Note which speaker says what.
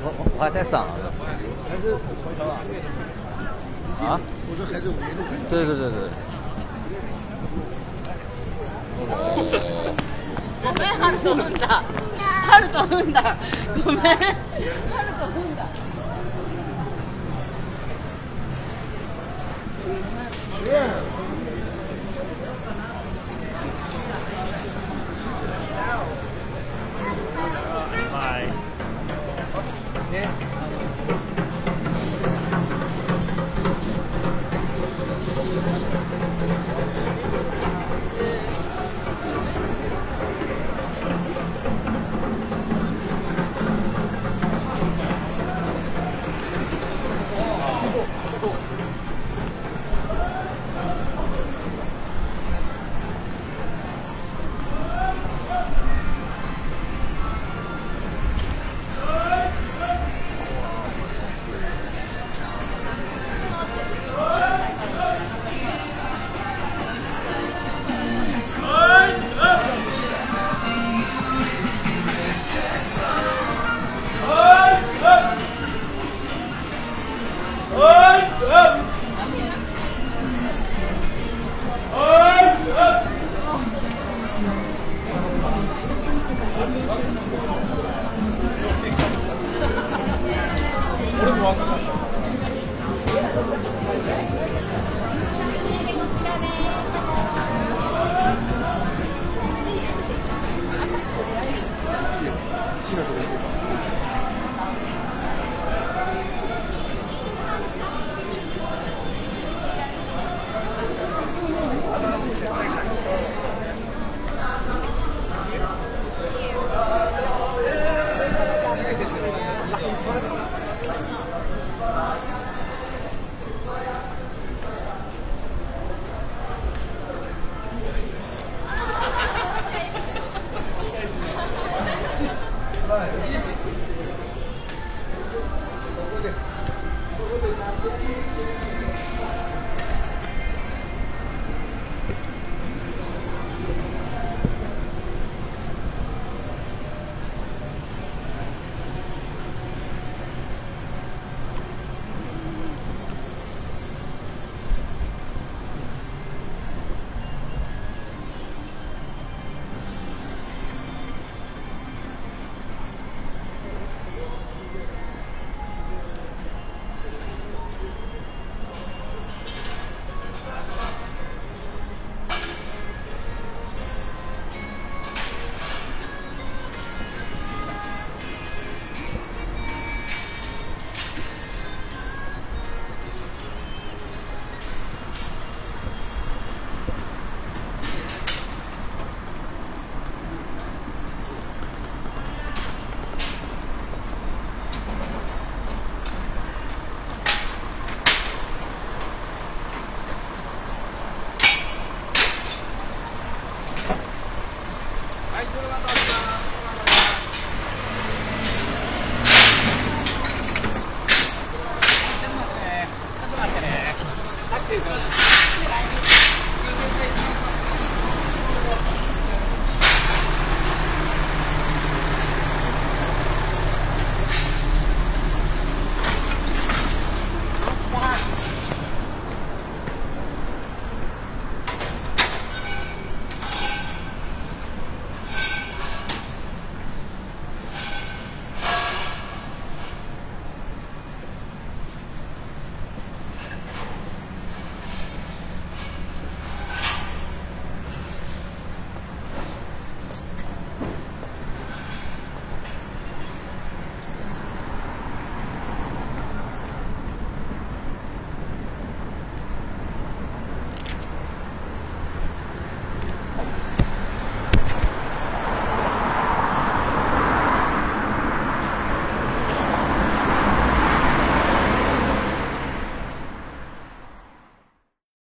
Speaker 1: 我我我还带伞了，还是回头啊？我这还是五一路。对对对对。我被他偷了，
Speaker 2: 他偷了，我被。